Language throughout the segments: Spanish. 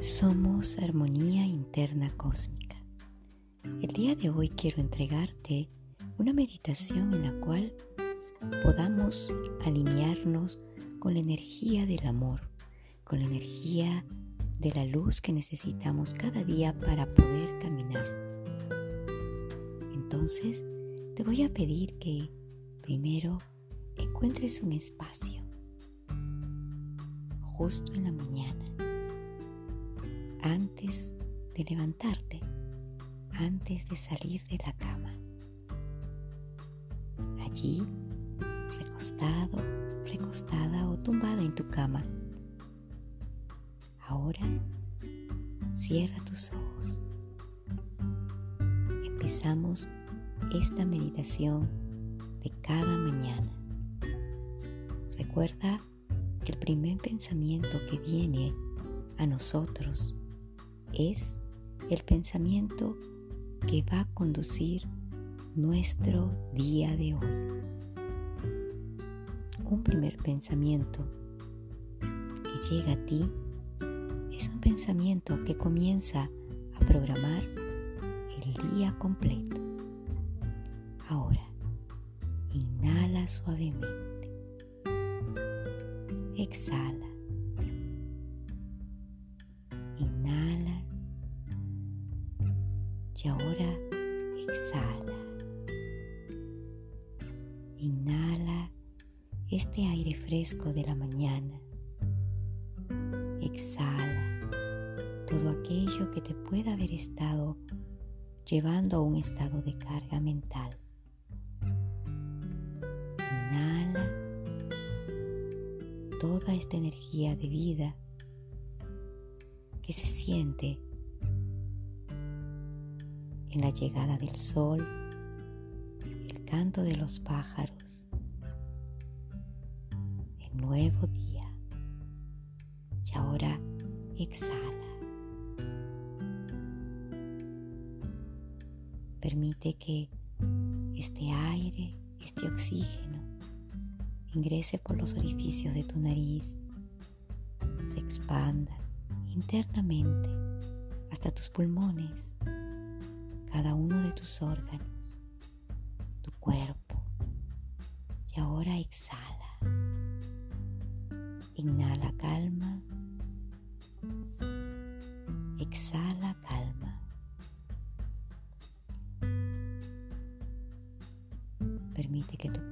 Somos armonía interna cósmica. El día de hoy quiero entregarte una meditación en la cual podamos alinearnos con la energía del amor, con la energía de la luz que necesitamos cada día para poder caminar. Entonces, te voy a pedir que primero encuentres un espacio justo en la mañana, antes de levantarte, antes de salir de la cama. Allí, recostado, recostada o tumbada en tu cama, Ahora cierra tus ojos. Empezamos esta meditación de cada mañana. Recuerda que el primer pensamiento que viene a nosotros es el pensamiento que va a conducir nuestro día de hoy. Un primer pensamiento que llega a ti pensamiento que comienza a programar el día completo. Ahora, inhala suavemente. Exhala. Inhala. Y ahora exhala. Inhala este aire fresco de la mañana. Exhala todo aquello que te pueda haber estado llevando a un estado de carga mental. Inhala toda esta energía de vida que se siente en la llegada del sol, el canto de los pájaros, el nuevo día. Y ahora exhala. Permite que este aire, este oxígeno, ingrese por los orificios de tu nariz, se expanda internamente hasta tus pulmones, cada uno de tus órganos, tu cuerpo. Y ahora exhala. Inhala calma.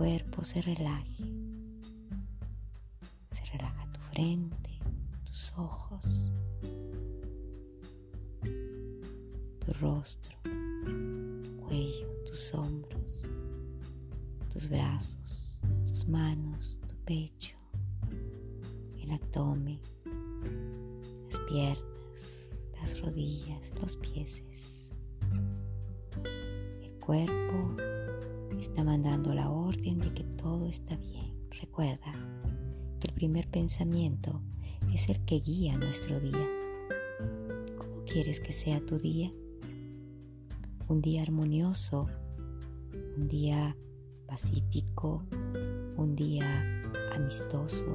Cuerpo se relaje. Se relaja tu frente, tus ojos, tu rostro, tu cuello, tus hombros, tus brazos, tus manos, tu pecho, el abdomen, las piernas, las rodillas, los pies. El cuerpo está mandando la orden de que todo está bien. Recuerda que el primer pensamiento es el que guía nuestro día. ¿Cómo quieres que sea tu día? Un día armonioso, un día pacífico, un día amistoso,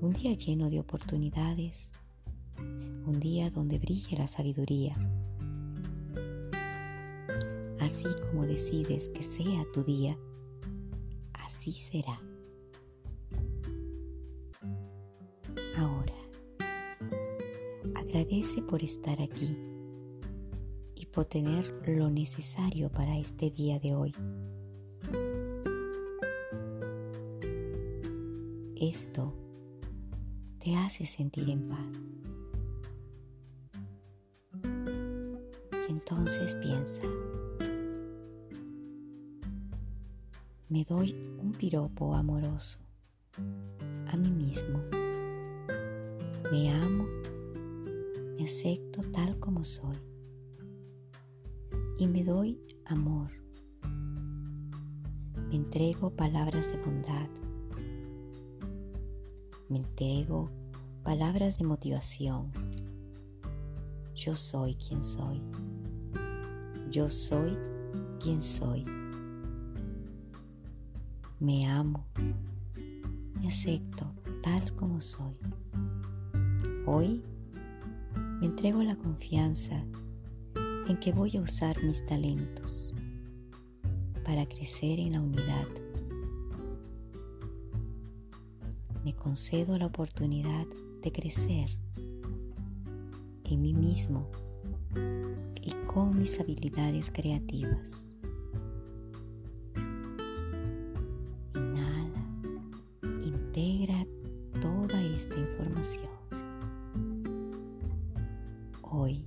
un día lleno de oportunidades, un día donde brille la sabiduría Así como decides que sea tu día, así será. Ahora, agradece por estar aquí y por tener lo necesario para este día de hoy. Esto te hace sentir en paz. Entonces piensa, me doy un piropo amoroso a mí mismo. Me amo, me acepto tal como soy y me doy amor. Me entrego palabras de bondad. Me entrego palabras de motivación. Yo soy quien soy. Yo soy quien soy. Me amo. Me acepto tal como soy. Hoy me entrego la confianza en que voy a usar mis talentos para crecer en la unidad. Me concedo la oportunidad de crecer en mí mismo y con mis habilidades creativas. Hoy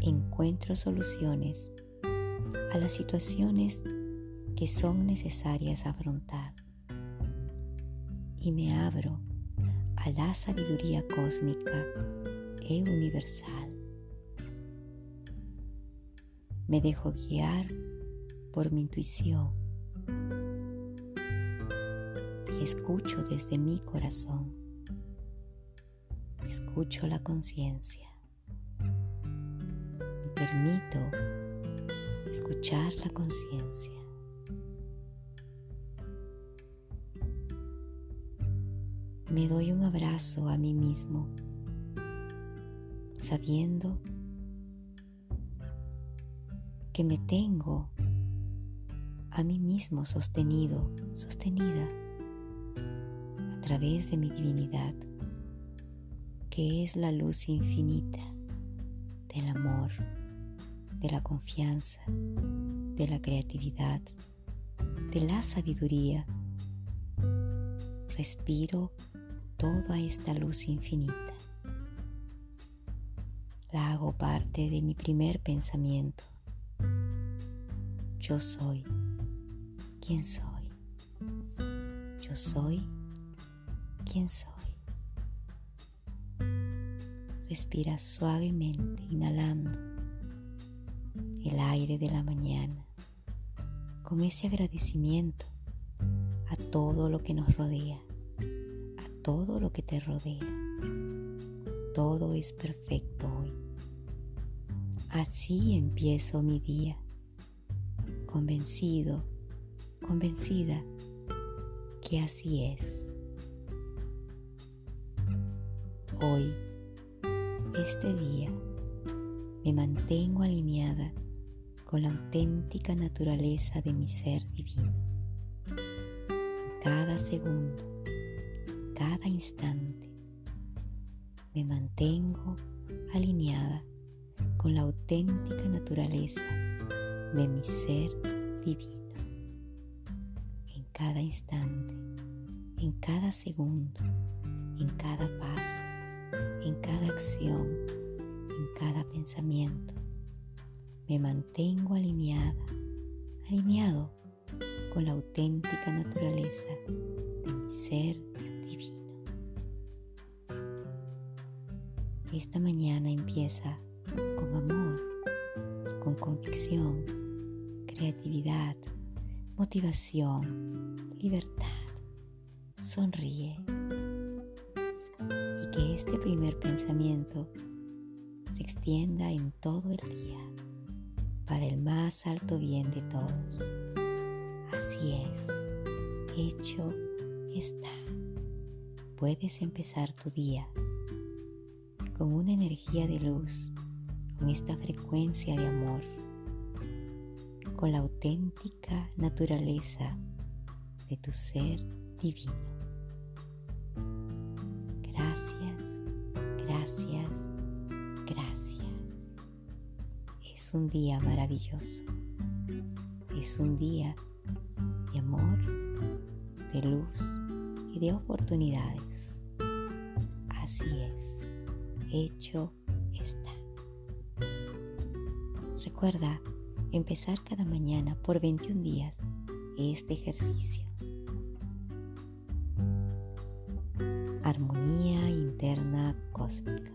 encuentro soluciones a las situaciones que son necesarias afrontar y me abro a la sabiduría cósmica e universal. Me dejo guiar por mi intuición escucho desde mi corazón. Escucho la conciencia. Permito escuchar la conciencia. Me doy un abrazo a mí mismo, sabiendo que me tengo a mí mismo sostenido, sostenida través de mi divinidad, que es la luz infinita del amor, de la confianza, de la creatividad, de la sabiduría. Respiro toda esta luz infinita. La hago parte de mi primer pensamiento. Yo soy quien soy. Yo soy quién soy. Respira suavemente, inhalando el aire de la mañana con ese agradecimiento a todo lo que nos rodea, a todo lo que te rodea. Todo es perfecto hoy. Así empiezo mi día, convencido, convencida que así es. Hoy, este día, me mantengo alineada con la auténtica naturaleza de mi ser divino. Cada segundo, cada instante, me mantengo alineada con la auténtica naturaleza de mi ser divino. En cada instante, en cada segundo, en cada paso en cada acción, en cada pensamiento. Me mantengo alineada, alineado con la auténtica naturaleza de mi ser divino. Esta mañana empieza con amor, con convicción, creatividad, motivación, libertad. Sonríe que este primer pensamiento se extienda en todo el día para el más alto bien de todos. Así es, hecho está. Puedes empezar tu día con una energía de luz, con esta frecuencia de amor, con la auténtica naturaleza de tu ser divino. Es un día maravilloso. Es un día de amor, de luz y de oportunidades. Así es, hecho está. Recuerda empezar cada mañana por 21 días este ejercicio. Armonía interna cósmica.